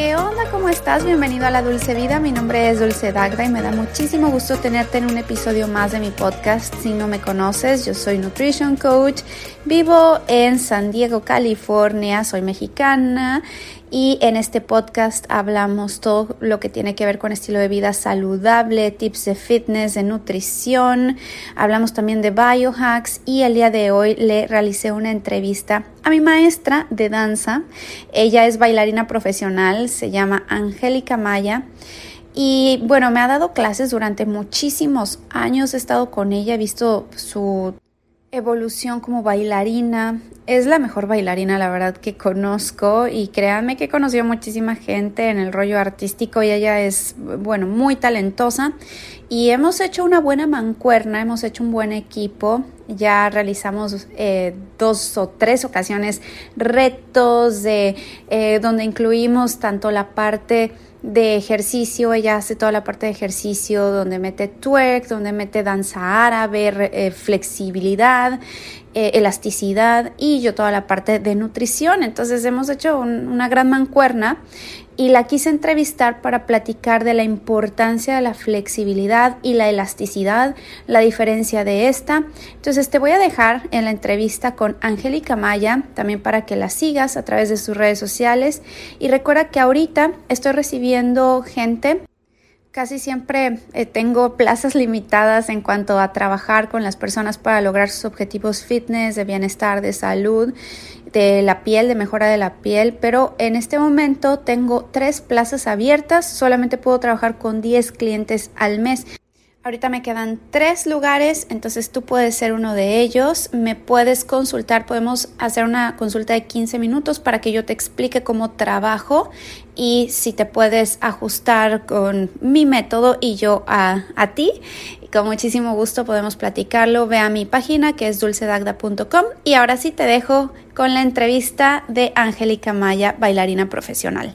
¿Qué onda? ¿Cómo estás? Bienvenido a La Dulce Vida. Mi nombre es Dulce Dagda y me da muchísimo gusto tenerte en un episodio más de mi podcast. Si no me conoces, yo soy Nutrition Coach. Vivo en San Diego, California. Soy mexicana y en este podcast hablamos todo lo que tiene que ver con estilo de vida saludable, tips de fitness, de nutrición, hablamos también de biohacks y el día de hoy le realicé una entrevista a mi maestra de danza. Ella es bailarina profesional, se llama Angélica Maya. Y bueno, me ha dado clases durante muchísimos años, he estado con ella, he visto su evolución como bailarina. Es la mejor bailarina, la verdad, que conozco y créanme que he conocido muchísima gente en el rollo artístico y ella es, bueno, muy talentosa y hemos hecho una buena mancuerna, hemos hecho un buen equipo. Ya realizamos eh, dos o tres ocasiones retos de eh, donde incluimos tanto la parte de ejercicio, ella hace toda la parte de ejercicio donde mete twerk, donde mete danza árabe, eh, flexibilidad, eh, elasticidad y yo toda la parte de nutrición. Entonces hemos hecho una gran mancuerna y la quise entrevistar para platicar de la importancia de la flexibilidad y la elasticidad, la diferencia de esta. Entonces te voy a dejar en la entrevista con Angélica Maya, también para que la sigas a través de sus redes sociales. Y recuerda que ahorita estoy recibiendo gente Casi siempre eh, tengo plazas limitadas en cuanto a trabajar con las personas para lograr sus objetivos fitness, de bienestar, de salud, de la piel, de mejora de la piel, pero en este momento tengo tres plazas abiertas, solamente puedo trabajar con 10 clientes al mes. Ahorita me quedan tres lugares, entonces tú puedes ser uno de ellos. Me puedes consultar, podemos hacer una consulta de 15 minutos para que yo te explique cómo trabajo y si te puedes ajustar con mi método y yo a, a ti. Con muchísimo gusto podemos platicarlo. Ve a mi página que es dulcedagda.com y ahora sí te dejo con la entrevista de Angélica Maya, bailarina profesional.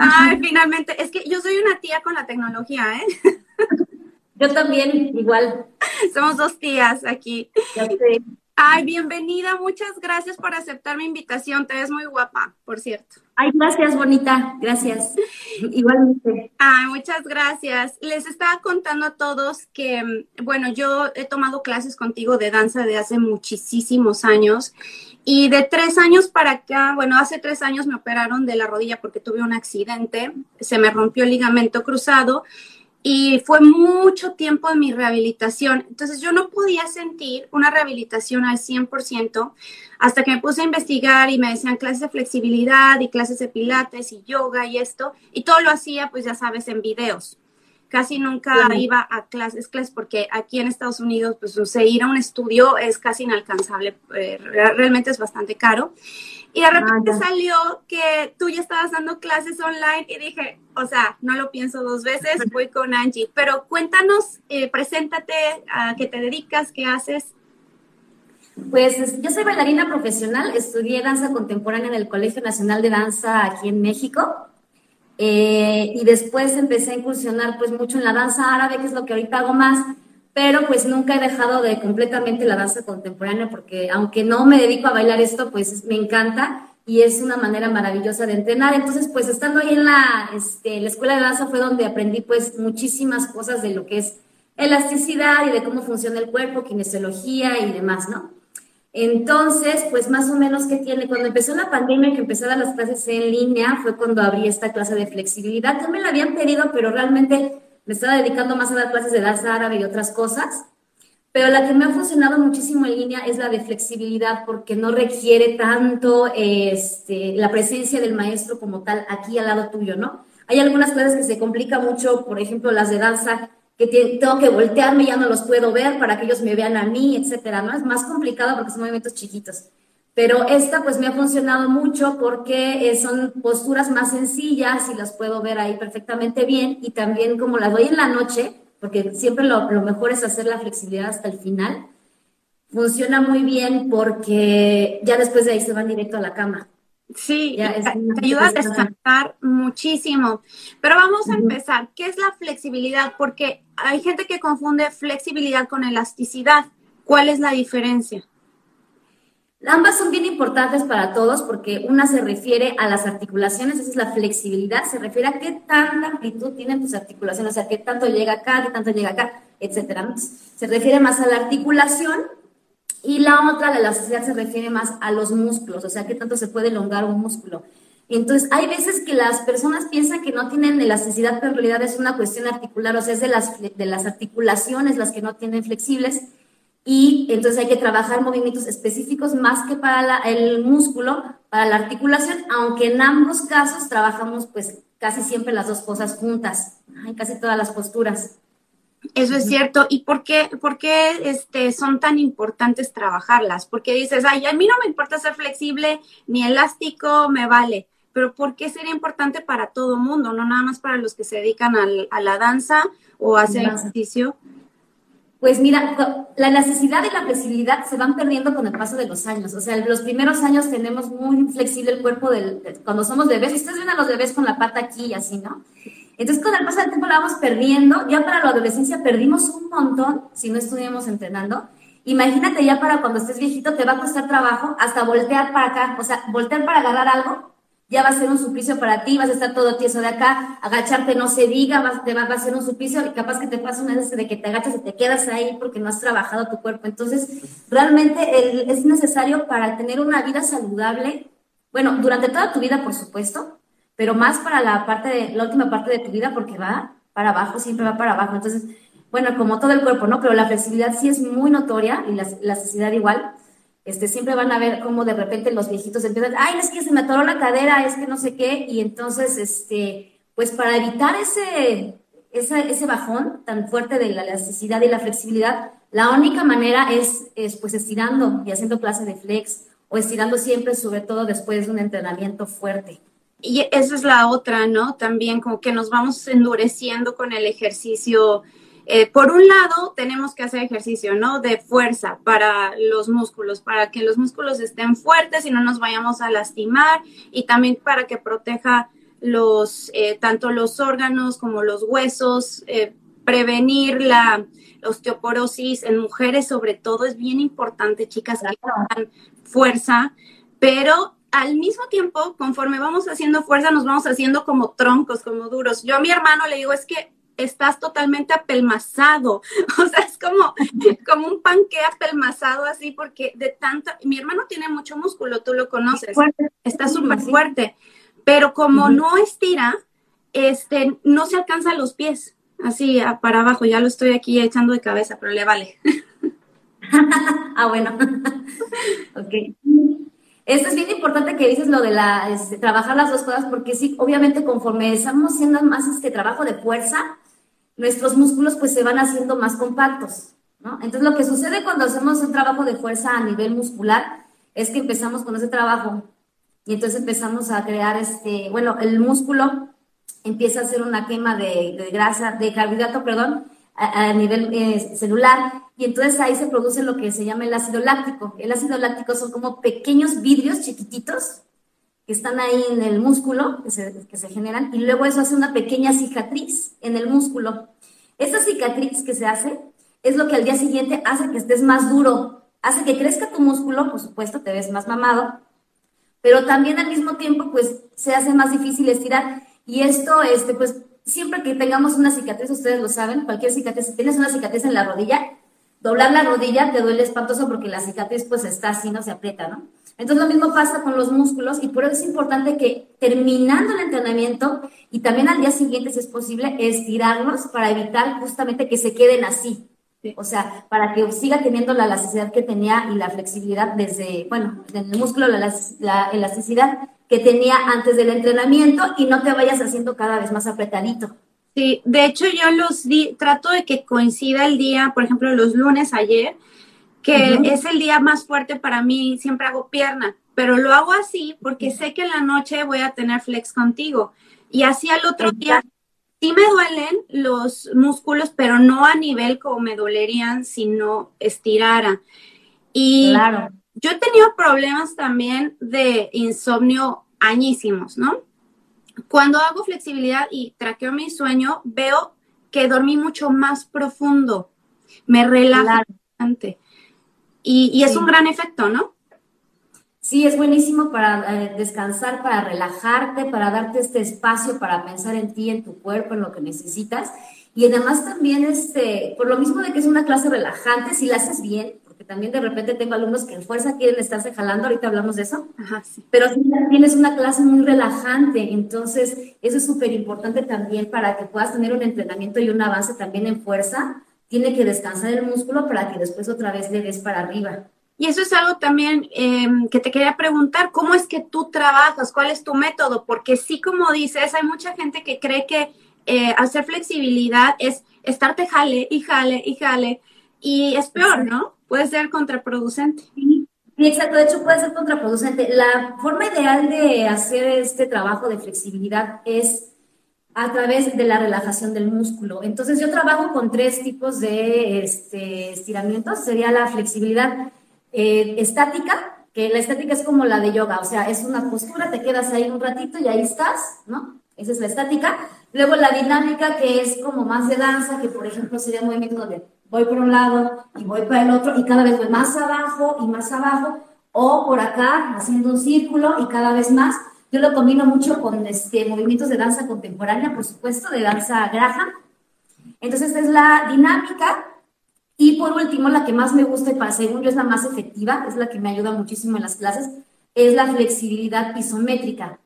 Ay, finalmente, es que yo soy una tía con la tecnología, ¿eh? Yo también, igual. Somos dos tías aquí. Ya sé. Ay, bienvenida. Muchas gracias por aceptar mi invitación. Te ves muy guapa, por cierto. Ay, gracias, bonita. Gracias. Igualmente. Ay, muchas gracias. Les estaba contando a todos que, bueno, yo he tomado clases contigo de danza de hace muchísimos años. Y de tres años para acá, bueno, hace tres años me operaron de la rodilla porque tuve un accidente. Se me rompió el ligamento cruzado y fue mucho tiempo de mi rehabilitación. Entonces yo no podía sentir una rehabilitación al 100% hasta que me puse a investigar y me decían clases de flexibilidad y clases de pilates y yoga y esto. Y todo lo hacía, pues ya sabes, en videos. Casi nunca iba a clases, clases, porque aquí en Estados Unidos, pues ir a un estudio es casi inalcanzable, eh, realmente es bastante caro. Y de repente salió que tú ya estabas dando clases online y dije, o sea, no lo pienso dos veces, voy con Angie. Pero cuéntanos, eh, preséntate, a qué te dedicas, qué haces. Pues yo soy bailarina profesional, estudié danza contemporánea en el Colegio Nacional de Danza aquí en México. Eh, y después empecé a incursionar pues mucho en la danza árabe, que es lo que ahorita hago más pero pues nunca he dejado de completamente la danza contemporánea porque aunque no me dedico a bailar esto, pues me encanta y es una manera maravillosa de entrenar. Entonces, pues estando ahí en la, este, la escuela de danza fue donde aprendí pues muchísimas cosas de lo que es elasticidad y de cómo funciona el cuerpo, kinesiología y demás, ¿no? Entonces, pues más o menos que tiene, cuando empezó la pandemia, que dar las clases en línea, fue cuando abrí esta clase de flexibilidad, que me la habían pedido, pero realmente me estaba dedicando más a dar clases de danza árabe y otras cosas, pero la que me ha funcionado muchísimo en línea es la de flexibilidad porque no requiere tanto este, la presencia del maestro como tal aquí al lado tuyo, ¿no? Hay algunas clases que se complica mucho, por ejemplo, las de danza, que tengo que voltearme, ya no los puedo ver para que ellos me vean a mí, etcétera, ¿no? Es más complicado porque son movimientos chiquitos. Pero esta pues me ha funcionado mucho porque eh, son posturas más sencillas y las puedo ver ahí perfectamente bien y también como las doy en la noche, porque siempre lo, mejor es hacer la flexibilidad hasta el final, funciona muy bien porque ya después de ahí se van directo a la cama. Sí, te ayuda a descansar muchísimo. Pero vamos a empezar. ¿Qué es la flexibilidad? Porque hay gente que confunde flexibilidad con elasticidad. ¿Cuál es la diferencia? Ambas son bien importantes para todos porque una se refiere a las articulaciones, esa es la flexibilidad, se refiere a qué tanta amplitud tienen tus articulaciones, o sea, qué tanto llega acá, qué tanto llega acá, etcétera. Se refiere más a la articulación y la otra, la elasticidad, se refiere más a los músculos, o sea, qué tanto se puede elongar un músculo. Entonces, hay veces que las personas piensan que no tienen elasticidad, pero en realidad es una cuestión articular, o sea, es de las, de las articulaciones las que no tienen flexibles. Y entonces hay que trabajar movimientos específicos más que para el músculo, para la articulación, aunque en ambos casos trabajamos pues casi siempre las dos cosas juntas, en casi todas las posturas. Eso es cierto. ¿Y por qué, por qué este, son tan importantes trabajarlas? Porque dices, ay, a mí no me importa ser flexible ni elástico, me vale. Pero ¿por qué sería importante para todo mundo? No nada más para los que se dedican a la danza o a hacer ejercicio. Pues mira, la necesidad y la flexibilidad se van perdiendo con el paso de los años. O sea, los primeros años tenemos muy flexible el cuerpo del, cuando somos bebés. Ustedes ven a los bebés con la pata aquí y así, ¿no? Entonces, con el paso del tiempo la vamos perdiendo. Ya para la adolescencia perdimos un montón si no estuviéramos entrenando. Imagínate ya para cuando estés viejito, te va a costar trabajo hasta voltear para acá. O sea, voltear para agarrar algo ya va a ser un suplicio para ti, vas a estar todo tieso de acá, agacharte no se diga, vas, te va, a ser un suplicio y capaz que te pasa una vez de que te agachas y te quedas ahí porque no has trabajado tu cuerpo. Entonces, realmente es necesario para tener una vida saludable, bueno, durante toda tu vida, por supuesto, pero más para la parte de, la última parte de tu vida porque va para abajo, siempre va para abajo. Entonces, bueno, como todo el cuerpo, ¿no? Pero la flexibilidad sí es muy notoria y la elasticidad igual. Este, siempre van a ver cómo de repente los viejitos empiezan, ay, es que se me atoró la cadera, es que no sé qué, y entonces, este, pues para evitar ese, ese, ese bajón tan fuerte de la elasticidad y la flexibilidad, la única manera es, es pues estirando y haciendo clase de flex o estirando siempre, sobre todo después de un entrenamiento fuerte. Y esa es la otra, ¿no? También como que nos vamos endureciendo con el ejercicio. Eh, por un lado, tenemos que hacer ejercicio, ¿no? De fuerza para los músculos, para que los músculos estén fuertes y no nos vayamos a lastimar y también para que proteja los, eh, tanto los órganos como los huesos, eh, prevenir la osteoporosis en mujeres sobre todo es bien importante, chicas, que tengan fuerza, pero al mismo tiempo, conforme vamos haciendo fuerza, nos vamos haciendo como troncos, como duros. Yo a mi hermano le digo, es que estás totalmente apelmazado. O sea, es como, como un panque apelmazado así, porque de tanta, mi hermano tiene mucho músculo, tú lo conoces, está súper fuerte, pero como no estira, este, no se alcanza los pies, así para abajo, ya lo estoy aquí echando de cabeza, pero le vale. ah, bueno. ok. Esto es bien importante que dices lo de la, este, trabajar las dos cosas, porque sí, obviamente conforme estamos haciendo más este trabajo de fuerza, nuestros músculos pues se van haciendo más compactos, ¿no? Entonces lo que sucede cuando hacemos un trabajo de fuerza a nivel muscular es que empezamos con ese trabajo y entonces empezamos a crear este, bueno, el músculo empieza a hacer una quema de, de grasa, de carbohidrato, perdón, a, nivel eh, celular y entonces ahí se produce lo que se llama el ácido láctico. El ácido láctico son como pequeños vidrios chiquititos que están ahí en el músculo, que se, que se generan, y luego eso hace una pequeña cicatriz en el músculo. Esa cicatriz que se hace es lo que al día siguiente hace que estés más duro, hace que crezca tu músculo, por supuesto, te ves más mamado, pero también al mismo tiempo, pues, se hace más difícil estirar. Y esto, este, pues, siempre que tengamos una cicatriz, ustedes lo saben, cualquier cicatriz, si tienes una cicatriz en la rodilla, doblar la rodilla te duele espantoso porque la cicatriz pues está así, no se aprieta, ¿no? Entonces lo mismo pasa con los músculos y por eso es importante que terminando el entrenamiento y también al día siguiente, si es posible, estirarlos para evitar justamente que se queden así. O sea, para que siga teniendo la elasticidad que tenía y la flexibilidad desde, bueno, en el músculo, la, la elasticidad que tenía antes del entrenamiento y no te vayas haciendo cada vez más apretadito. Sí, de hecho yo los di, trato de que coincida el día, por ejemplo, los lunes ayer, que es el día más fuerte para mí, siempre hago pierna, pero lo hago así porque sé que en la noche voy a tener flex contigo. Y así al otro día sí me duelen los músculos, pero no a nivel como me dolerían si no estirara. Y claro. Yo he tenido problemas también de insomnio añísimos, ¿no? Cuando hago flexibilidad y traqueo mi sueño, veo que dormí mucho más profundo, me relaja bastante. Y, y es un gran efecto, ¿no? Sí, es buenísimo para eh, descansar, para relajarte, para darte este espacio para pensar en ti, en tu cuerpo, en lo que necesitas. Y además también, este, por lo mismo de que es una clase relajante, si la haces bien, también de repente tengo alumnos que en fuerza quieren estarse jalando, ahorita hablamos de eso, Ajá, sí. pero si también es una clase muy relajante, entonces eso es súper importante también para que puedas tener un entrenamiento y un avance también en fuerza, tiene que descansar el músculo para que después otra vez le des para arriba. Y eso es algo también em, que te quería preguntar, ¿cómo es que tú trabajas? ¿Cuál es tu método? Porque sí, como dices, hay mucha gente que cree que eh, hacer flexibilidad es estarte jale y jale y jale y es peor, ¿no? Puede ser contraproducente. Sí, exacto. De hecho, puede ser contraproducente. La forma ideal de hacer este trabajo de flexibilidad es a través de la relajación del músculo. Entonces, yo trabajo con tres tipos de este, estiramientos. Sería la flexibilidad eh, estática, que la estática es como la de yoga, o sea, es una postura, te quedas ahí un ratito y ahí estás, ¿no? Esa es la estática. Luego la dinámica, que es como más de danza, que por ejemplo sería un movimiento donde voy por un lado y voy para el otro y cada vez voy más abajo y más abajo, o por acá haciendo un círculo y cada vez más. Yo lo combino mucho con este, movimientos de danza contemporánea, por supuesto, de danza Graham. Entonces, es la dinámica y por último, la que más me gusta y para según yo es la más efectiva, es la que me ayuda muchísimo en las clases, es la flexibilidad isométrica.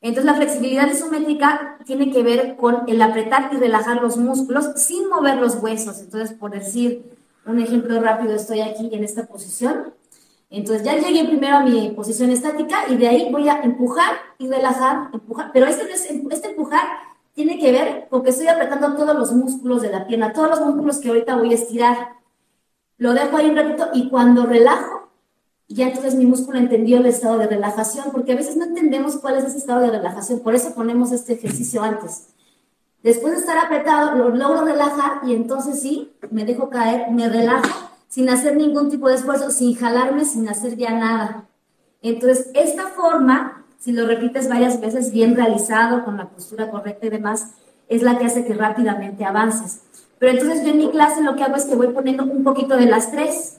Entonces, la flexibilidad isométrica tiene que ver con el apretar y relajar los músculos sin mover los huesos. Entonces, por decir un ejemplo rápido, estoy aquí en esta posición. Entonces, ya llegué primero a mi posición estática y de ahí voy a empujar y relajar, empujar. Pero este, este empujar tiene que ver con que estoy apretando todos los músculos de la pierna, todos los músculos que ahorita voy a estirar. Lo dejo ahí un ratito y cuando relajo, ya entonces mi músculo entendió el estado de relajación, porque a veces no entendemos cuál es ese estado de relajación, por eso ponemos este ejercicio antes. Después de estar apretado, lo logro relajar y entonces sí, me dejo caer, me relajo sin hacer ningún tipo de esfuerzo, sin jalarme, sin hacer ya nada. Entonces, esta forma si lo repites varias veces bien realizado, con la postura correcta y demás, es la que hace que rápidamente avances. Pero entonces yo en mi clase lo que hago es que voy poniendo un poquito de las tres,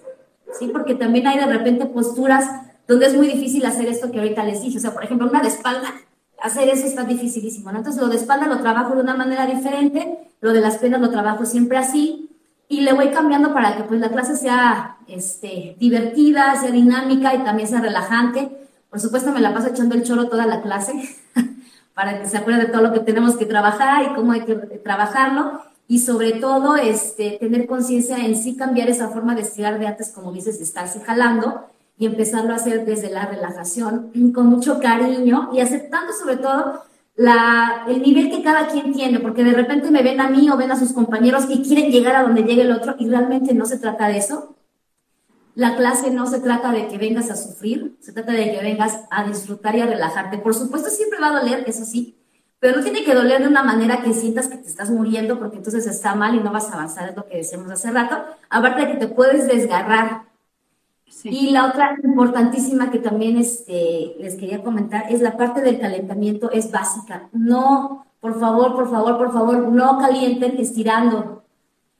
¿sí? Porque también hay de repente posturas donde es muy difícil hacer esto que ahorita les dije. O sea, por ejemplo, una de espalda, hacer eso está dificilísimo, ¿no? Entonces lo de espalda lo trabajo de una manera diferente, lo de las piernas lo trabajo siempre así, y le voy cambiando para que pues la clase sea este, divertida, sea dinámica y también sea relajante por supuesto, me la paso echando el choro toda la clase para que se acuerde de todo lo que tenemos que trabajar y cómo hay que trabajarlo. Y sobre todo, este, tener conciencia en sí cambiar esa forma de estirar de antes, como dices, de estarse jalando y empezarlo a hacer desde la relajación, con mucho cariño y aceptando sobre todo la, el nivel que cada quien tiene, porque de repente me ven a mí o ven a sus compañeros y quieren llegar a donde llegue el otro y realmente no se trata de eso. La clase no se trata de que vengas a sufrir, se trata de que vengas a disfrutar y a relajarte. Por supuesto, siempre va a doler, eso sí, pero no tiene que doler de una manera que sientas que te estás muriendo porque entonces está mal y no vas a avanzar, es lo que decíamos hace rato. Aparte de que te puedes desgarrar. Y la otra importantísima que también este, les quería comentar es la parte del calentamiento, es básica. No, por favor, por favor, por favor, no calienten estirando.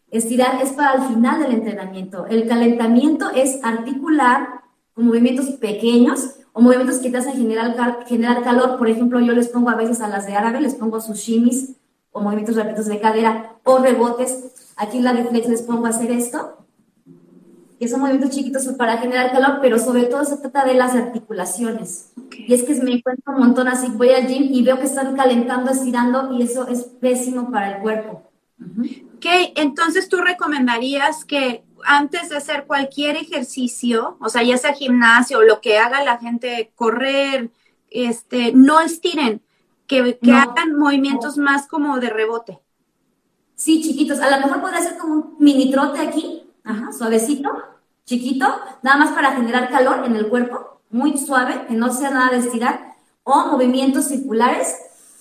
Estirar es para el final del entrenamiento. El calentamiento es articular movimientos pequeños o movimientos que te hacen generar, generar calor. Por ejemplo, yo les pongo a veces a las de árabe, les pongo sushimis o movimientos rápidos de cadera o rebotes. Aquí en la reflex les pongo a hacer esto, que son movimientos chiquitos para generar calor, pero sobre todo se trata de las articulaciones. Y es que me encuentro un montón así, voy al gym y veo que están calentando, estirando y eso es pésimo para el cuerpo. Ok, entonces tú recomendarías que antes de hacer cualquier ejercicio, o sea, ya sea gimnasio o lo que haga la gente, correr, este, no estiren, que, hagan movimientos más como de rebote. Sí, chiquitos. A lo mejor podría ser como un mini trote aquí, ajá, suavecito, chiquito, nada más para generar calor en el cuerpo, muy suave, que no sea nada de estirar, o movimientos circulares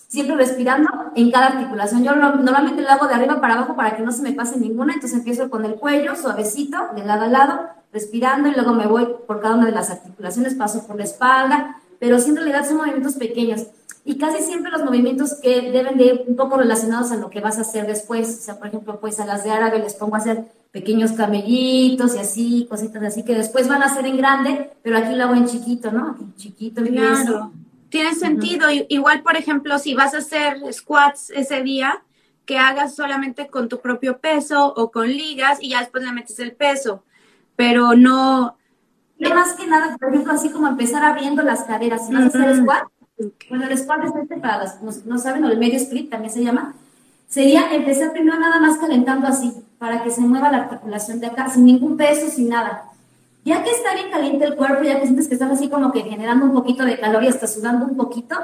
siempre respirando en cada articulación. Yo normalmente lo hago de arriba para abajo para que no se me pase ninguna, entonces empiezo con el cuello, suavecito, de lado a lado, respirando y luego me voy por cada una de las articulaciones, paso por la espalda, pero sí en realidad son movimientos pequeños y casi siempre los movimientos que deben de ir un poco relacionados a lo que vas a hacer después. O sea, por ejemplo, pues a las de árabe les pongo a hacer pequeños camellitos y así, cositas así que después van a ser en grande, pero aquí lo hago en chiquito, ¿no? Aquí chiquito. Claro. Tiene sentido. Igual, por ejemplo, si vas a hacer squats ese día, que hagas solamente con tu propio peso o con ligas y ya después le metes el peso, pero no... Y más que nada, por ejemplo, así como empezar abriendo las caderas. Si vas a hacer squat, bueno, el squat es este para los que no saben, o el medio split también se llama, sería empezar primero nada más calentando así, para que se mueva la articulación de acá, sin ningún peso, sin nada. Ya que está bien caliente el cuerpo, ya que sientes que estás así como que generando un poquito de calor y estás sudando un poquito,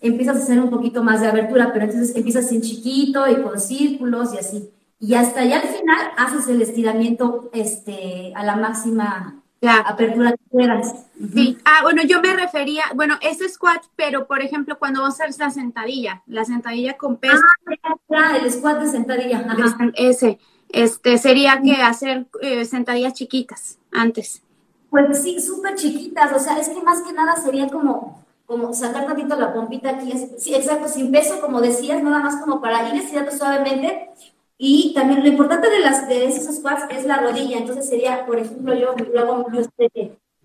empiezas a hacer un poquito más de abertura, pero entonces empiezas en chiquito y con círculos y así. Y hasta ya al final haces el estiramiento este, a la máxima la apertura que quieras. Sí, ah, bueno, yo me refería, bueno, ese squat, pero por ejemplo, cuando vas a hacer la sentadilla, la sentadilla con peso. Ah, el squat de sentadilla. Ese, este, sería que hacer eh, sentadillas chiquitas antes. Pues sí, súper chiquitas, o sea, es que más que nada sería como, como sacar tantito la pompita aquí, sí, exacto, sin peso, como decías, nada más como para ir estirando suavemente y también lo importante de, las, de esos squats es la rodilla. Entonces sería, por ejemplo, yo lo hago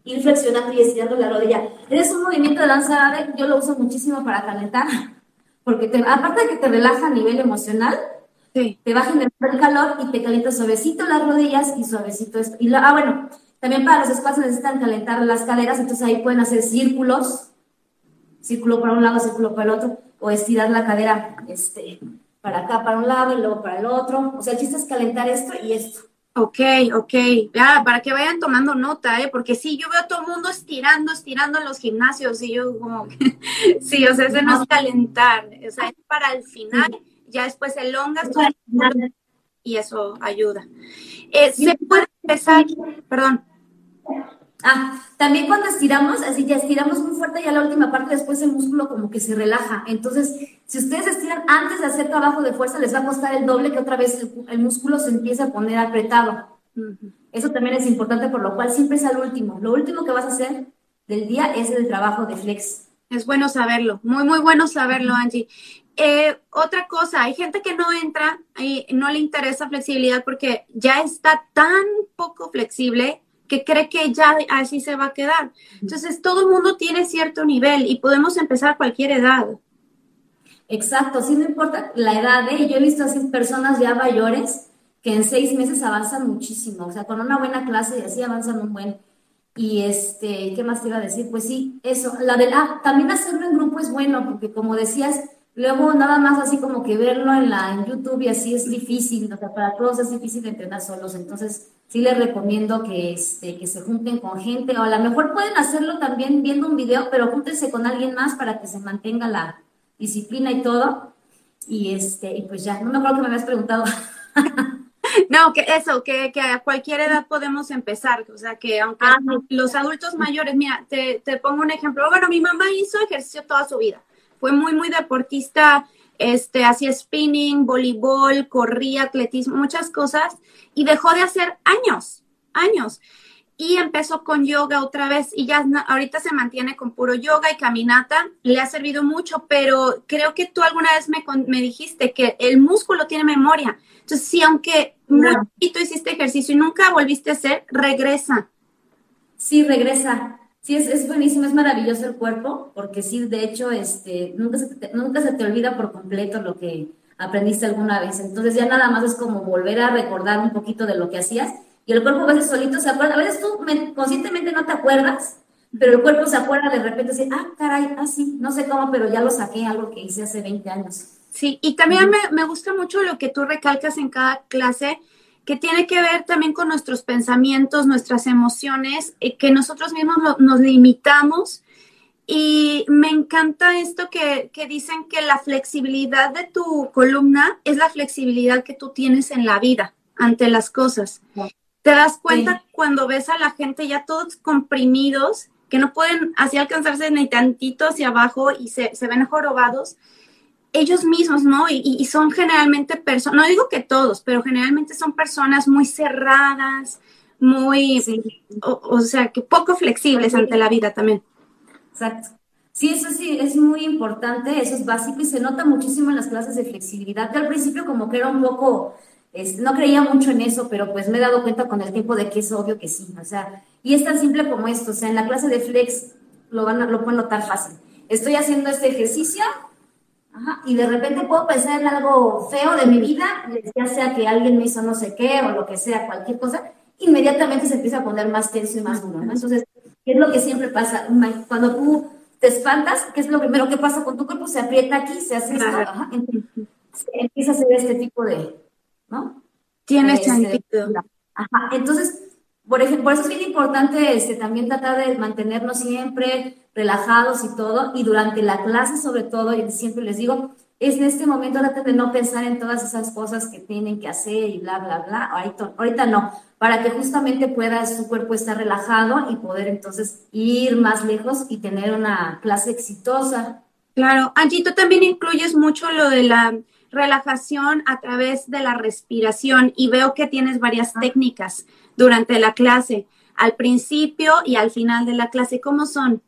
ir flexionando y estirando la rodilla. Es un movimiento de danza yo lo uso muchísimo para calentar, porque aparte de que te relaja a nivel emocional, te va a generar el calor y te calienta suavecito las rodillas y suavecito esto. Y ah, bueno, también para los squats necesitan calentar las caderas, entonces ahí pueden hacer círculos, círculo para un lado, círculo para el otro, o estirar la cadera, este, para acá, para un lado y luego para el otro. O sea, el chiste es calentar esto y esto. Ok, ok. Ya, para que vayan tomando nota, ¿eh? Porque sí, yo veo a todo el mundo estirando, estirando en los gimnasios y yo como, sí, o sea, ese no es calentar, o sea, es para el final, ya después elongas y eso ayuda. Eh, se puede empezar, perdón. Ah, también cuando estiramos, así ya estiramos muy fuerte y a la última parte después el músculo como que se relaja. Entonces, si ustedes estiran antes de hacer trabajo de fuerza, les va a costar el doble que otra vez el, músculo se empieza a poner apretado. Eso también es importante, por lo cual siempre es al último. Lo último que vas a hacer del día es el trabajo de flex. Es bueno saberlo, muy, muy bueno saberlo, Angie. Eh, otra cosa, hay gente que no entra y no le interesa flexibilidad porque ya está tan poco flexible que cree que ya así se va a quedar. Entonces, todo el mundo tiene cierto nivel y podemos empezar a cualquier edad. Exacto, sí, no importa la edad, ¿eh? Yo he visto así personas ya mayores que en seis meses avanzan muchísimo, o sea, con una buena clase y así avanzan un buen. Y este, ¿qué más te iba a decir? Pues sí, eso, la de, ah, también hacerlo en grupo es bueno, porque como decías, luego nada más así como que verlo en la en YouTube y así es difícil, o sea, para todos es difícil entrenar solos, entonces sí les recomiendo que, este, que se junten con gente, o a lo mejor pueden hacerlo también viendo un video, pero júntense con alguien más para que se mantenga la disciplina y todo. Y este, y pues ya, no me acuerdo que me habías preguntado. No, que eso, que, que, a cualquier edad podemos empezar, o sea, que aunque ah, los adultos mayores, mira, te, te, pongo un ejemplo, bueno, mi mamá hizo ejercicio toda su vida, fue muy, muy deportista, este, hacía spinning, voleibol, corría, atletismo, muchas cosas, y dejó de hacer años, años. Y empezó con yoga otra vez y ya ahorita se mantiene con puro yoga y caminata. Le ha servido mucho, pero creo que tú alguna vez me, me dijiste que el músculo tiene memoria. Entonces, si aunque muy poquito hiciste ejercicio y nunca volviste a hacer, regresa. Sí, regresa. Sí, es, es, buenísimo, es maravilloso el cuerpo, porque sí, de hecho, este, nunca, se te, nunca se te olvida por completo lo que aprendiste alguna vez. Entonces ya nada más es como volver a recordar un poquito de lo que hacías y el cuerpo a veces solito se acuerda. A veces tú conscientemente no te acuerdas, pero el cuerpo se acuerda de repente, así, ah, caray, ah, sí, no sé cómo, pero ya lo saqué, algo que hice hace 20 años. Sí, y también me, me gusta mucho lo que tú recalcas en cada clase, que tiene que ver también con nuestros pensamientos, nuestras emociones, eh, que nosotros mismos nos limitamos. Y me encanta esto que, que, dicen que la flexibilidad de tu columna es la flexibilidad que tú tienes en la vida ante las cosas. Te das cuenta cuando ves a la gente ya todos comprimidos, que no pueden así alcanzarse ni tantito hacia abajo y se, se ven jorobados ellos mismos, ¿no? Y, son generalmente personas, no digo que todos, pero generalmente son personas muy cerradas, muy, o, sea, que poco flexibles ante la vida también. Exacto. Sí, eso sí, es muy importante, eso es básico y se nota muchísimo en las clases de flexibilidad. Yo al principio como que era un poco, no creía mucho en eso, pero pues me he dado cuenta con el tiempo de que es obvio que sí. O sea, y es tan simple como esto, o sea, en la clase de flex lo, van a, lo pueden notar fácil. Estoy haciendo este ejercicio y de repente puedo pensar en algo feo de mi vida, ya sea que alguien me hizo no sé qué o lo que sea, cualquier cosa, inmediatamente se empieza a poner más tenso y más duro. Entonces, ¿qué es lo que siempre pasa? Cuando tú te espantas, ¿qué es lo primero que pasa con tu cuerpo? Se aprieta aquí, se hace esto, empieza a hacer este tipo de, ¿no? Tiene este, sentido. Ajá, entonces, por ejemplo, por eso es bien importante este, también tratar de mantenernos siempre relajados y todo, y durante la clase sobre todo, y siempre les digo, es en este momento traten de no pensar en todas esas cosas que tienen que hacer y bla, bla, bla, ahorita, ahorita no, para que justamente pueda su cuerpo estar relajado y poder entonces ir más lejos y tener una clase exitosa. Claro, Angie, tú también incluyes mucho lo de la relajación a través de la respiración y veo que tienes varias técnicas durante la clase, al principio y al final de la clase. ¿Cómo son?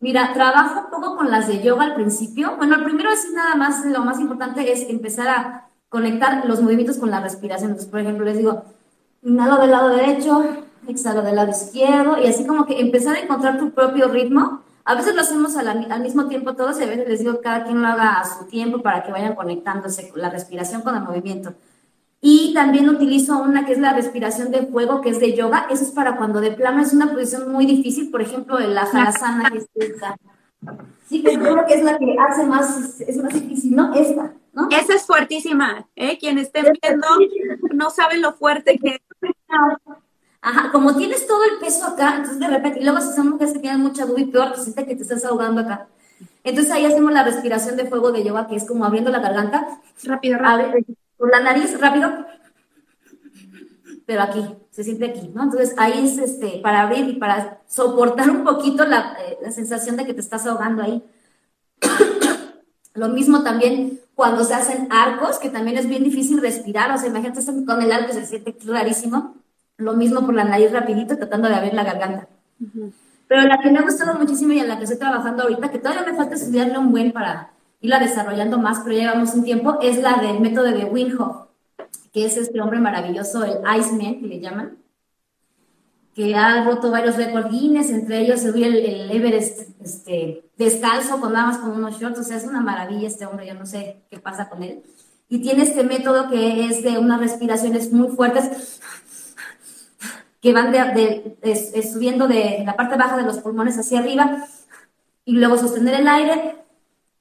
Mira, trabajo un poco con las de yoga al principio. Bueno, el primero es nada más, lo más importante es empezar a conectar los movimientos con la respiración. Entonces, por ejemplo, les digo, inhalo del lado derecho, exhalo del lado izquierdo y así como que empezar a encontrar tu propio ritmo. A veces lo hacemos al, al mismo tiempo todos y a veces les digo cada quien lo haga a su tiempo para que vayan conectándose la respiración con el movimiento. Y también utilizo una que es la respiración de fuego, que es de yoga. Eso es para cuando de plano es una posición muy difícil, por ejemplo, el ajasana, que es esta. Sí, que creo que es la que hace más, es más difícil, ¿no? Esta, ¿no? Esa es fuertísima, ¿eh? Quien esté viendo no sabe lo fuerte que es. Ajá, como tienes todo el peso acá, entonces de repente, y luego si son mujeres que tienen mucha duda y peor, te sientes que te estás ahogando acá. Entonces ahí hacemos la respiración de fuego de yoga, que es como abriendo la garganta. Rápido, rápido. Por la nariz, rápido. Pero aquí, se siente aquí, ¿no? Entonces ahí es este, para abrir y para soportar un poquito la, eh, la sensación de que te estás ahogando ahí. Lo mismo también cuando se hacen arcos, que también es bien difícil respirar, o sea, imagínate con el arco se siente rarísimo. Lo mismo por la nariz rapidito, tratando de abrir la garganta. Pero la que me ha gustado muchísimo y en la que estoy trabajando ahorita, que todavía me falta estudiarle un buen para irla desarrollando más, pero llevamos un tiempo, es la del método de Wim que es este hombre maravilloso, el Iceman, que le llaman, que ha roto varios récords Guinness, entre ellos subir el, el, Everest este, descalzo, con nada más con unos shorts, o sea, es una maravilla este hombre, yo no sé qué pasa con él. Y tiene este método que es de unas respiraciones muy fuertes, que van de, subiendo de la parte baja de los pulmones hacia arriba, y luego sostener el aire,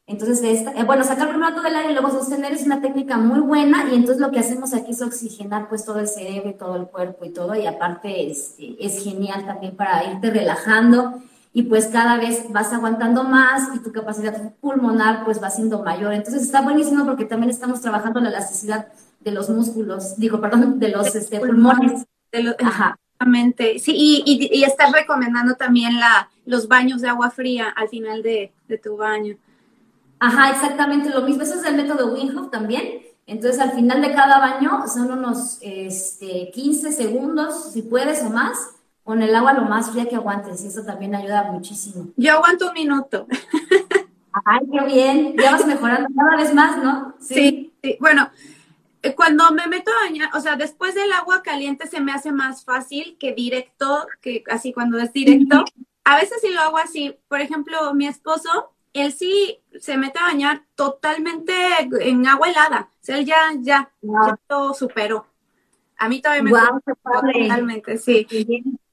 entonces, esta, eh, bueno, sacar primero todo el aire y luego sostener es una técnica muy buena y entonces lo que hacemos aquí es oxigenar pues todo el cerebro y todo el cuerpo y todo y aparte es, es genial también para irte relajando y pues cada vez vas aguantando más y tu capacidad pulmonar pues va siendo mayor. Entonces está buenísimo porque también estamos trabajando la elasticidad de los músculos, digo, perdón, de los este, pulmones. De Ajá. Sí, y, y, y, estás recomendando también la, los baños de agua fría al final de, de tu baño. Ajá, exactamente lo mismo. Ese es el método Wim también. Entonces, al final de cada baño son unos este, 15 segundos, si puedes o más, con el agua lo más fría que aguantes. Y eso también ayuda muchísimo. Yo aguanto un minuto. Ay, qué bien. Ya vas mejorando cada vez más, ¿no? Sí, sí. Bueno, cuando me meto a bañar, o sea, después del agua caliente se me hace más fácil que directo, que así cuando es directo. A veces sí lo hago así. Por ejemplo, mi esposo él sí se mete a bañar totalmente en agua helada. O sea, él ya, ya, ya lo superó. A mí todavía me wow, totalmente, sí.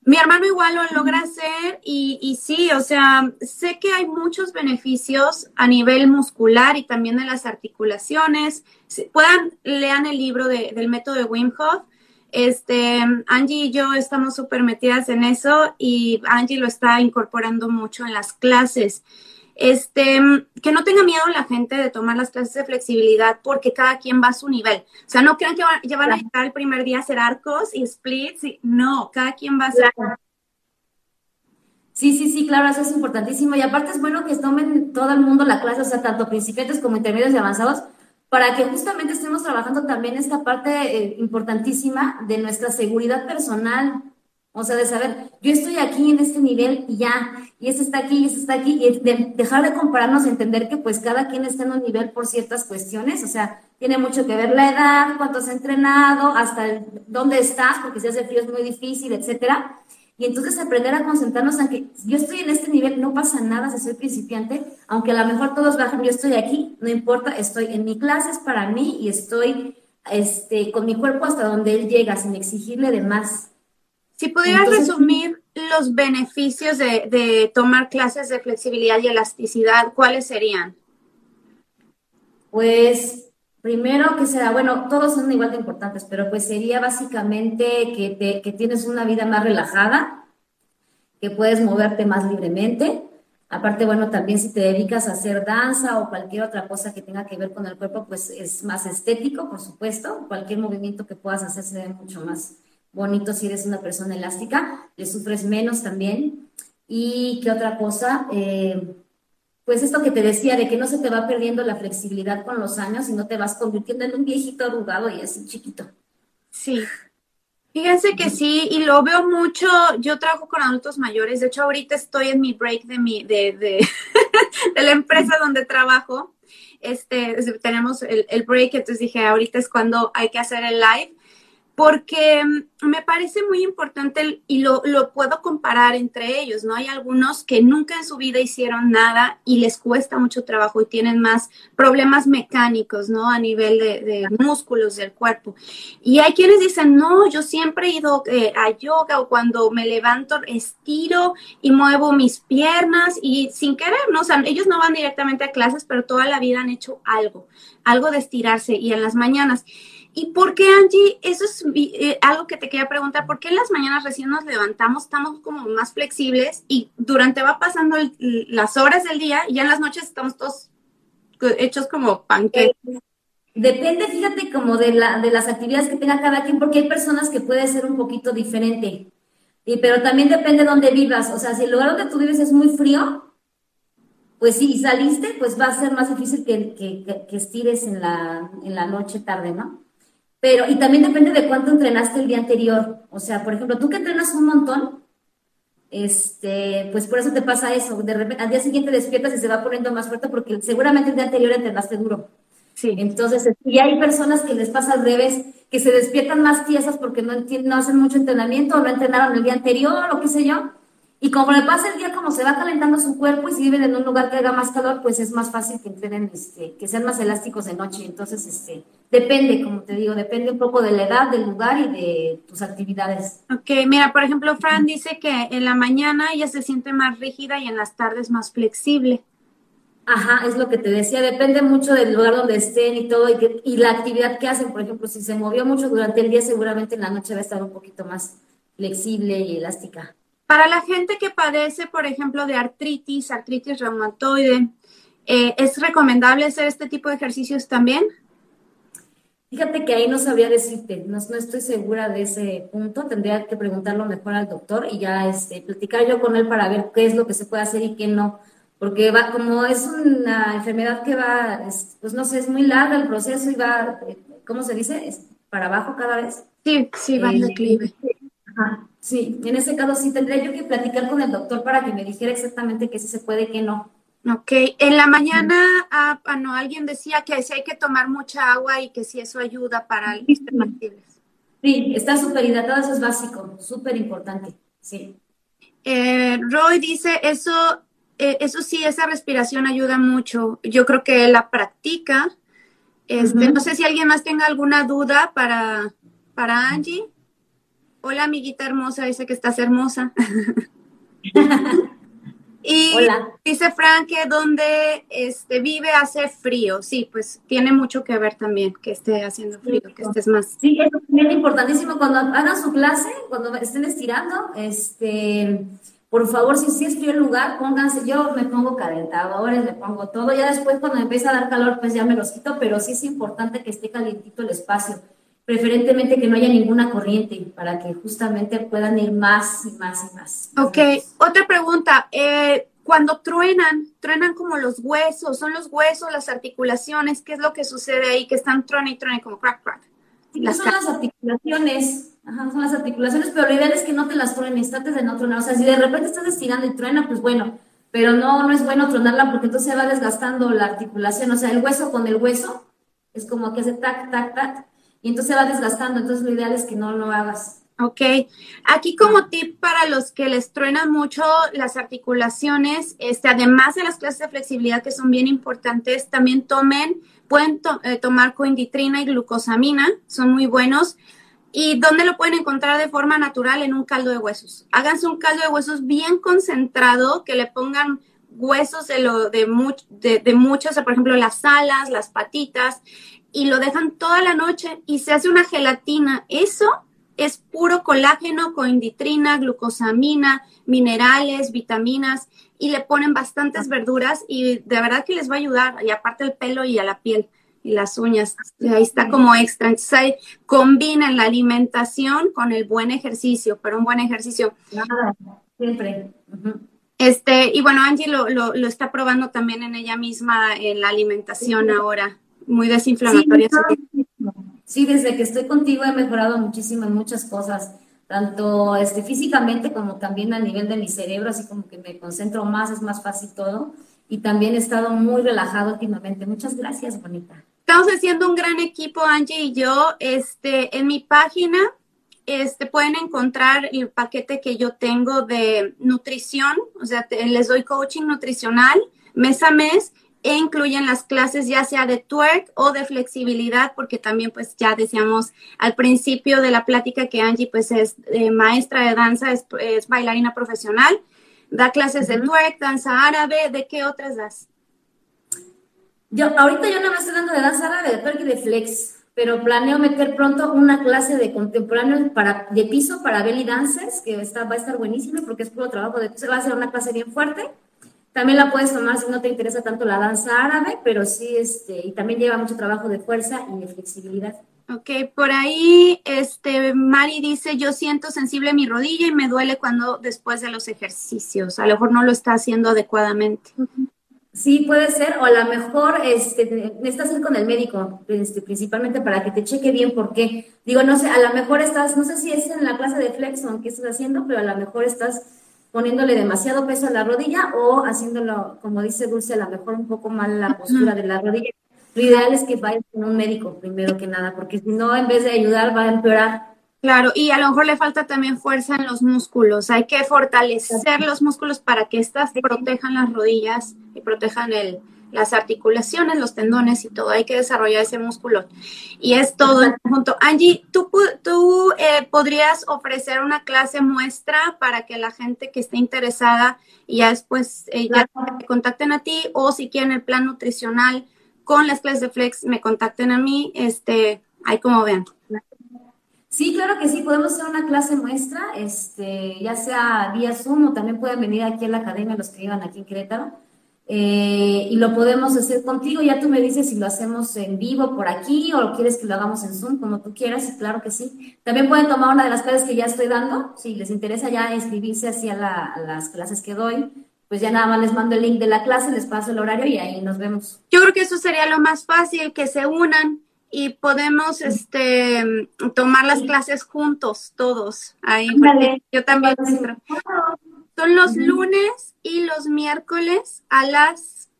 Mi hermano igual lo logra hacer y, y, sí, o sea, sé que hay muchos beneficios a nivel muscular y también de las articulaciones. puedan, lean el libro de, del método de Wim Hof. Este, Angie y yo estamos súper metidas en eso y Angie lo está incorporando mucho en las clases. Este, que no tenga miedo la gente de tomar las clases de flexibilidad porque cada quien va a su nivel. O sea, no crean que ya van a llegar el primer día a hacer arcos y splits. Y, no, cada quien va a su Sí, sí, sí, claro, eso es importantísimo. Y aparte es bueno que tomen todo el mundo la clase, o sea, tanto principiantes como intermedios y avanzados, para que justamente estemos trabajando también esta parte eh, importantísima de nuestra seguridad personal. O sea, de saber, yo estoy aquí en este nivel y ya, y ese está aquí, y ese está aquí, y de dejar de compararnos, entender que pues cada quien está en un nivel por ciertas cuestiones, o sea, tiene mucho que ver la edad, cuánto has entrenado, hasta dónde estás, porque si hace frío es muy difícil, etcétera. Y entonces aprender a concentrarnos en que yo estoy en este nivel, no pasa nada si soy principiante, aunque a lo mejor todos bajan, yo estoy aquí, no importa, estoy en mi clase, para mí y estoy este, con mi cuerpo hasta donde él llega, sin exigirle de más. Si pudieras resumir los beneficios de, de tomar clases de flexibilidad y elasticidad, ¿cuáles serían? Pues Primero que sea, bueno, todos son igual de importantes, pero pues sería básicamente que, te, que tienes una vida más relajada, que puedes moverte más libremente. Aparte, bueno, también si te dedicas a hacer danza o cualquier otra cosa que tenga que ver con el cuerpo, pues es más estético, por supuesto. Cualquier movimiento que puedas hacer se ve mucho más bonito si eres una persona elástica. Le sufres menos también. Y qué otra cosa, eh, pues esto que te decía, de que no se te va perdiendo la flexibilidad con los años y no te vas convirtiendo en un viejito arrugado y así chiquito. Sí. Fíjense que sí, y lo veo mucho, yo trabajo con adultos mayores, de hecho ahorita estoy en mi break de mi, de, de, de la empresa donde trabajo, este, tenemos el, el break, entonces dije, ahorita es cuando hay que hacer el live, porque mm, me parece muy importante y lo, puedo comparar entre ellos, ¿no? Hay algunos que nunca en su vida hicieron nada y les cuesta mucho trabajo y tienen más problemas mecánicos, ¿no? A nivel de, de músculos del cuerpo. Y hay quienes dicen, no, yo siempre he ido eh, a yoga o cuando me levanto estiro y muevo mis piernas y sin querer, ¿no? O sea, ellos no van directamente a clases, pero toda la vida han hecho algo, algo de estirarse y en las mañanas. ¿Y por qué, Angie? Eso es eh, algo que te quería preguntar. ¿Por qué en las mañanas recién nos levantamos, estamos como más flexibles y durante va pasando las horas del día y ya en las noches estamos todos hechos como panqueques? Depende, fíjate, como de, la, de las actividades que tenga cada quien, porque hay personas que puede ser un poquito diferente. Y, pero también depende de dónde vivas. O sea, si el lugar donde tú vives es muy frío, pues sí, saliste, pues va a ser más difícil que, que, que estires en la, en la noche tarde, ¿no? Pero, y también depende de cuánto entrenaste el día anterior. O sea, por ejemplo, tú que entrenas un montón, este, pues por eso te pasa eso. De repente, al día siguiente despiertas y se va poniendo más fuerte porque seguramente el día anterior entrenaste duro. Sí. Entonces, y hay personas que les pasa al revés, que se despiertan más tiesas porque no, no hacen mucho entrenamiento o no entrenaron el día anterior o qué sé yo. Y como le pasa el día, como se va calentando su cuerpo y si viven en un lugar que haga más calor, pues es más fácil que entrenen, este, que sean más elásticos de noche. Entonces, este, depende, como te digo, depende un poco de la edad, del lugar y de tus actividades. Ok, mira, por ejemplo, Fran dice que en la mañana ella se siente más rígida y en las tardes más flexible. Ajá, es lo que te decía, depende mucho del lugar donde estén y todo, y, y la actividad que hacen. Por ejemplo, si se movió mucho durante el día, seguramente en la noche va a estar un poquito más flexible y elástica. Para la gente que padece, por ejemplo, de artritis, artritis reumatoide, eh, ¿es recomendable hacer este tipo de ejercicios también? Fíjate que ahí no sabría decirte, no, no, estoy segura de ese punto, tendría que preguntarlo mejor al doctor y ya este, platicar yo con él para ver qué es lo que se puede hacer y qué no, porque va, como es una enfermedad que va, pues no sé, es muy larga el proceso y va, ¿cómo se dice? ¿Es para abajo cada vez. Sí, sí, va en eh, declive. Ajá. Sí, en ese caso sí tendría yo que platicar con el doctor para que me dijera exactamente qué sí se puede, qué no. Ok, en la mañana ah, ah, no, alguien decía que sí hay que tomar mucha agua y que sí eso ayuda para los Sí, estar súper hidratado, eso es básico, súper importante, sí. Eh, Roy dice, eso, eh, eso sí, esa respiración ayuda mucho. Yo creo que la practica. Este, No sé si alguien más tenga alguna duda para, para Angie. Hola, amiguita hermosa, dice que estás hermosa. y dice Frank que donde este, vive hace frío. Sí, pues tiene mucho que ver también que esté haciendo frío, que estés más. Sí, es también importantísimo. Cuando hagan su clase, cuando estén estirando, este, por favor, si, si es frío el lugar, pónganse, yo me pongo calentadores, me pongo todo, ya después cuando empieza a dar calor, pues ya me los quito, pero sí es importante que esté calientito el espacio preferentemente que no haya ninguna corriente para que justamente puedan ir más y más y más. Ok, otra pregunta. Eh, cuando truenan, truenan como los huesos, son los huesos, las articulaciones, ¿qué es lo que sucede ahí? Que están truene y truene como crack, crack. Las son las articulaciones, Ajá, son las articulaciones, pero lo ideal es que no te las truenes, trates de no tronar. O sea, si de repente estás estirando y truena, pues bueno, pero no, no es bueno tronarla porque entonces se va desgastando la articulación, o sea, el hueso con el hueso, es como que hace tac, tac, tac, y entonces se va desgastando, entonces lo ideal es que no lo hagas. Ok, aquí como tip para los que les truenan mucho las articulaciones, este, además de las clases de flexibilidad que son bien importantes, también tomen, pueden eh, tomar coinditrina y glucosamina, son muy buenos. ¿Y dónde lo pueden encontrar de forma natural? En un caldo de huesos. Háganse un caldo de huesos bien concentrado, que le pongan huesos de, lo, de, de, de muchos, por ejemplo, las alas, las patitas, y lo dejan toda la noche y se hace una gelatina. Eso es puro colágeno, coinditrina, glucosamina, minerales, vitaminas, y le ponen bastantes verduras y de verdad que les va a ayudar, y aparte el pelo y a la piel y las uñas. Ahí está como extra. Entonces ahí combinan la alimentación con el buen ejercicio, pero un buen ejercicio. siempre. Este, y bueno, Angie lo, lo, lo, está probando también en ella misma en la alimentación ahora, muy desinflamatoria. Sí, desde que estoy contigo he mejorado muchísimo en muchas cosas, tanto este, físicamente como también a nivel de mi cerebro, así como que me concentro más, es más fácil todo. Y también he estado muy relajado últimamente. Muchas gracias, bonita. Estamos haciendo un gran equipo, Angie y yo. Este, en mi página este, pueden encontrar el paquete que yo tengo de nutrición, o sea, les doy coaching nutricional mes a mes e incluyen las clases ya sea de twerk o de flexibilidad, porque también pues ya decíamos al principio de la plática que Angie pues es eh, maestra de danza, es, es, bailarina profesional, da clases de twerk, danza árabe, ¿de qué otras das? Yo, ahorita yo no me estoy dando de danza árabe, de twerk y de flex, pero planeo meter pronto una clase de contemporáneo para, de piso para belly dances, que está, va a estar buenísima porque es puro trabajo de piso, va a ser una clase bien fuerte. También la puedes tomar si no te interesa tanto la danza árabe, pero sí, este, y también lleva mucho trabajo de fuerza y de flexibilidad. Ok, por ahí, este, Mari dice, yo siento sensible mi rodilla y me duele cuando después de los ejercicios. A lo mejor no lo está haciendo adecuadamente. Sí, puede ser, o a lo mejor este, necesitas ir con el médico, este, principalmente para que te cheque bien por qué. Digo, no sé, a lo mejor estás, no sé si es en la clase de flexion que estás haciendo, pero a lo mejor estás poniéndole demasiado peso a la rodilla o haciéndolo, como dice Dulce, a lo mejor un poco mal la postura de la rodilla. Lo ideal es que vayas con un médico primero que nada, porque si no, en vez de ayudar, va a empeorar. Claro, y a lo mejor le falta también fuerza en los músculos. Hay que fortalecer los músculos para que éstas protejan las rodillas y protejan el, las articulaciones, los tendones y todo. Hay que desarrollar ese músculo. Y es todo en conjunto. Angie, ¿tú, tú eh, podrías ofrecer una clase muestra para que la gente que esté interesada y ya después eh, ya te contacten a ti o si quieren el plan nutricional con las clases de Flex, me contacten a mí, este, ahí como vean. Sí, claro que sí, podemos hacer una clase muestra, este, ya sea vía Zoom o también pueden venir aquí a la academia los que vivan aquí en Querétaro. Eh, y lo podemos hacer contigo, ya tú me dices si lo hacemos en vivo por aquí o quieres que lo hagamos en Zoom, como tú quieras, claro que sí. También pueden tomar una de las clases que ya estoy dando, si les interesa ya inscribirse hacia la, a las clases que doy, pues ya nada más les mando el link de la clase, les paso el horario y ahí nos vemos. Yo creo que eso sería lo más fácil, que se unan y podemos este tomar las clases juntos todos. Ahí Vale. yo también son los lunes y los miércoles a las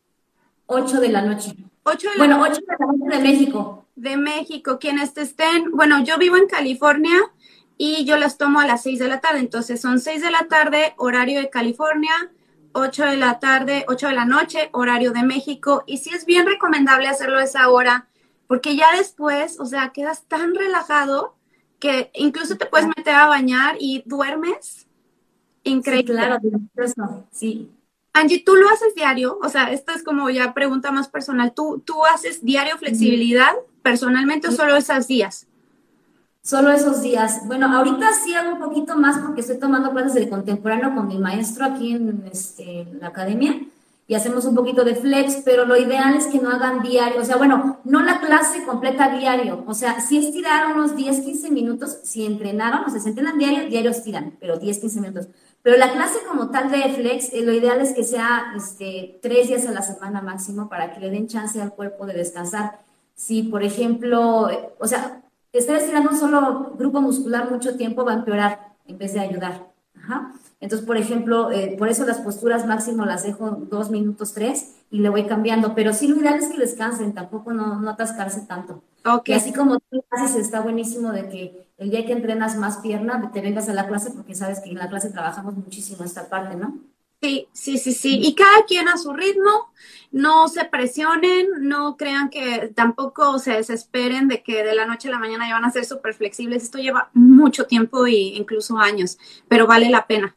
8 de la noche. 8 de bueno la 8 de la noche de México. De México. Quienes estén bueno yo vivo en California y yo las tomo a las 6 de la tarde. Entonces son 6 de la tarde horario de California 8 de la tarde 8 de la noche horario de México. Y sí es bien recomendable hacerlo a esa hora porque ya después, o sea, quedas tan relajado que incluso te puedes meter a bañar y duermes. Increíble. Sí, claro, delicioso, sí. Angie, ¿tú lo haces diario? O sea, esto es como ya pregunta más personal. ¿Tú, tú haces diario flexibilidad personalmente o solo esos días? Solo esos días. Bueno, ahorita sí hago un poquito más porque estoy tomando clases de contemporáneo con mi maestro aquí en, este, en la academia y hacemos un poquito de flex, pero lo ideal es que no hagan diario, o sea, bueno, no la clase completa diario, o sea, si estiraron unos 10, 15 minutos, si entrenaron, o sea, se entrenan diario, diario estiran, pero 10, 15 minutos. Pero la clase como tal de flex, eh, lo ideal es que sea este, tres días a la semana máximo para que le den chance al cuerpo de descansar. Si, por ejemplo, eh, o sea, estar estirando un solo grupo muscular mucho tiempo va a empeorar en vez de ayudar. Ajá. Entonces, por ejemplo, eh, por eso las posturas máximo las dejo dos minutos, tres, y le voy cambiando. Pero sí, lo ideal es que descansen, tampoco no, no atascarse tanto. Okay. Y así como tú haces, está buenísimo de que el día que entrenas más pierna, te vengas a la clase, porque sabes que en la clase trabajamos muchísimo esta parte, ¿no? Sí, sí, sí, sí. Y cada quien a su ritmo, no se presionen, no crean que tampoco se desesperen de que de la noche a la mañana ya van a ser súper flexibles. Esto lleva mucho tiempo e incluso años, pero vale la pena.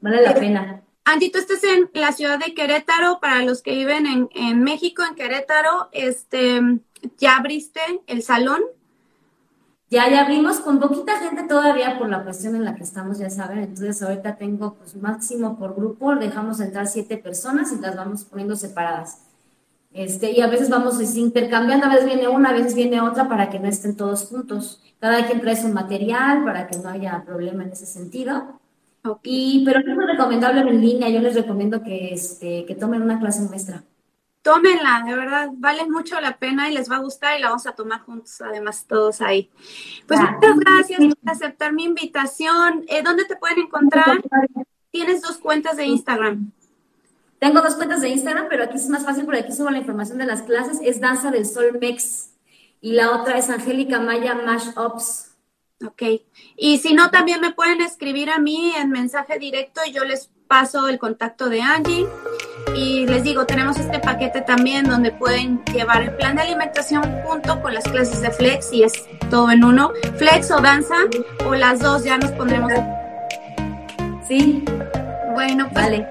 Vale la pena. Andy, tú estás en la ciudad de Querétaro, para los que viven en, en México, en Querétaro, este, ¿ya abriste el salón? Ya, ya abrimos con poquita gente todavía por la cuestión en la que estamos, ya saben. Entonces, ahorita tengo pues máximo por grupo, dejamos entrar siete personas y las vamos poniendo separadas. Este, y a veces vamos intercambiando, a veces viene una, a veces viene otra para que no estén todos juntos. Cada quien trae su material para que no haya problema en ese sentido. Y, pero no es recomendable en línea, yo les recomiendo que, este, que tomen una clase nuestra. Tómenla, de verdad, vale mucho la pena y les va a gustar y la vamos a tomar juntos, además todos ahí. Pues muchas gracias por aceptar mi invitación. Eh, ¿Dónde te pueden encontrar? Tienes dos cuentas de Instagram. Tengo dos cuentas de Instagram, pero aquí es más fácil porque aquí subo la información de las clases. Es Danza del Sol Mex y la otra es Angélica Maya Mash Ops. Ok. Y si no, también me pueden escribir a mí en mensaje directo y yo les paso el contacto de Angie. Y les digo, tenemos este paquete también donde pueden llevar el plan de alimentación junto con las clases de flex y es todo en uno. Flex o danza o las dos, ya nos pondremos. Sí. Bueno, pues vale.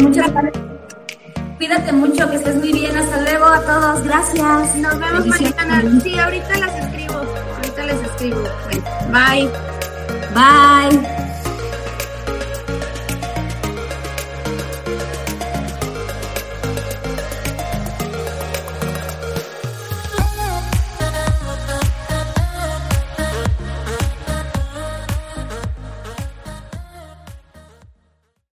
muchas gracias. Cuídate mucho, que estés muy bien. Hasta luego a todos. Gracias. Nos vemos mañana. Sí, ahorita las escribo. Ahorita les escribo. Bye. Bye.